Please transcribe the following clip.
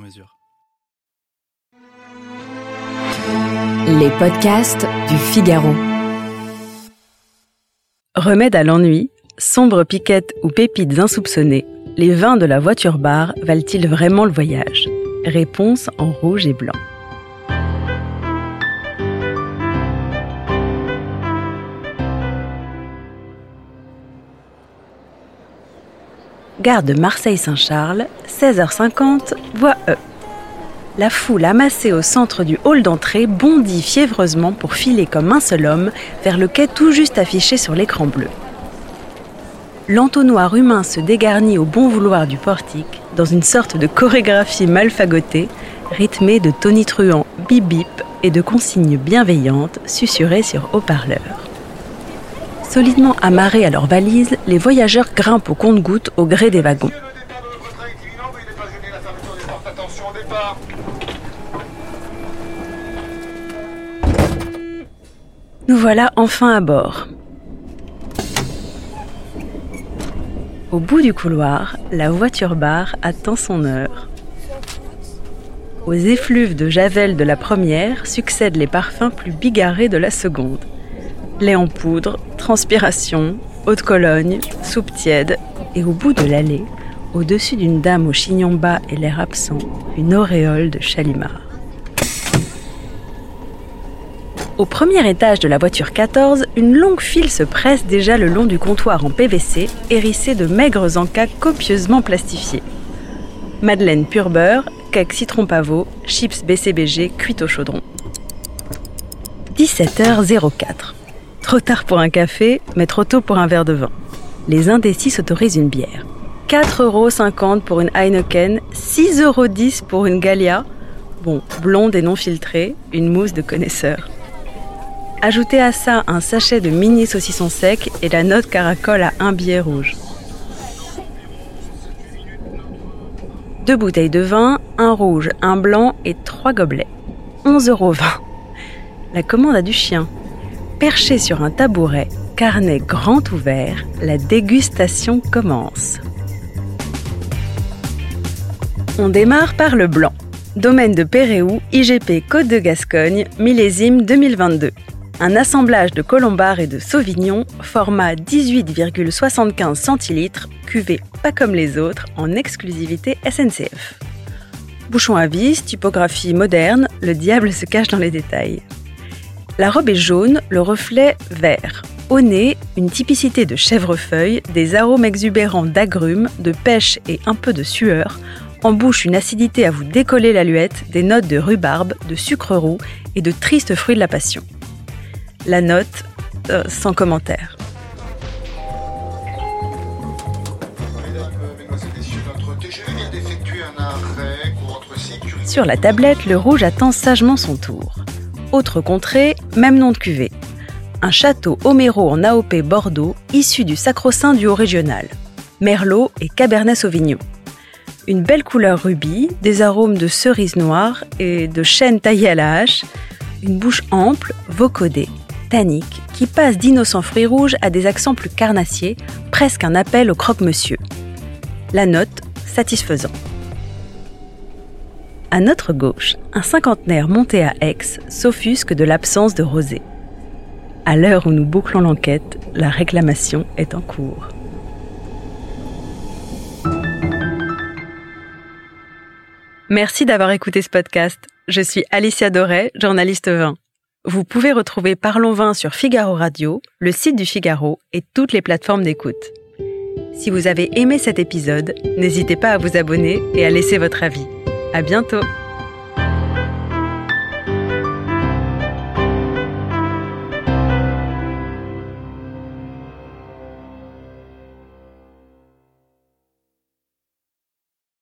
mesure. Les podcasts du Figaro. Remède à l'ennui, sombre piquette ou pépites insoupçonnées, les vins de la voiture bar valent-ils vraiment le voyage? Réponse en rouge et blanc. Gare de Marseille-Saint-Charles, 16h50, voie E. La foule amassée au centre du hall d'entrée bondit fiévreusement pour filer comme un seul homme vers le quai tout juste affiché sur l'écran bleu. L'entonnoir humain se dégarnit au bon vouloir du portique dans une sorte de chorégraphie mal fagotée, rythmée de tonitruants bip bip et de consignes bienveillantes susurrées sur haut-parleurs. Solidement amarrés à leurs valises, les voyageurs grimpent au compte-gouttes au gré des wagons. Nous voilà enfin à bord. Au bout du couloir, la voiture bar attend son heure. Aux effluves de javel de la première succèdent les parfums plus bigarrés de la seconde. Lait en poudre, transpiration, eau de Cologne, soupe tiède, et au bout de l'allée, au-dessus d'une dame au chignon bas et l'air absent, une auréole de chalimard. Au premier étage de la voiture 14, une longue file se presse déjà le long du comptoir en PVC, hérissé de maigres encas copieusement plastifiés. Madeleine pur beurre, cake citron pavot, chips BCBG cuites au chaudron. 17h04. Trop tard pour un café, mais trop tôt pour un verre de vin. Les indécis s'autorisent une bière. 4,50€ pour une Heineken, 6,10€ pour une Gallia. Bon, blonde et non filtrée, une mousse de connaisseur. Ajoutez à ça un sachet de mini saucisson sec et la note caracole à un billet rouge. Deux bouteilles de vin, un rouge, un blanc et trois gobelets. 11,20€. La commande a du chien. Perché sur un tabouret, carnet grand ouvert, la dégustation commence. On démarre par le blanc. Domaine de Péréou, IGP Côte de Gascogne, millésime 2022 un assemblage de colombard et de sauvignon, format 18,75 centilitres, cuvée pas comme les autres, en exclusivité SNCF. Bouchon à vis, typographie moderne, le diable se cache dans les détails. La robe est jaune, le reflet vert. Au nez, une typicité de chèvrefeuille, des arômes exubérants d'agrumes, de pêche et un peu de sueur. En bouche, une acidité à vous décoller la luette, des notes de rhubarbe, de sucre roux et de tristes fruits de la passion. La note, euh, sans commentaire. Sur la tablette, le rouge attend sagement son tour. Autre contrée, même nom de cuvée. Un château Homero en AOP Bordeaux, issu du sacro-saint du haut régional. Merlot et Cabernet Sauvignon. Une belle couleur rubis, des arômes de cerise noire et de chêne taillé à la hache, une bouche ample, vocodée, tannique qui passe d'innocents fruits rouges à des accents plus carnassiers, presque un appel au croque-monsieur. La note, satisfaisant. À notre gauche, un cinquantenaire monté à Aix s'offusque de l'absence de rosé. À l'heure où nous bouclons l'enquête, la réclamation est en cours. Merci d'avoir écouté ce podcast. Je suis Alicia Doré, journaliste vin. Vous pouvez retrouver Parlons Vin sur Figaro Radio, le site du Figaro et toutes les plateformes d'écoute. Si vous avez aimé cet épisode, n'hésitez pas à vous abonner et à laisser votre avis. À bientôt!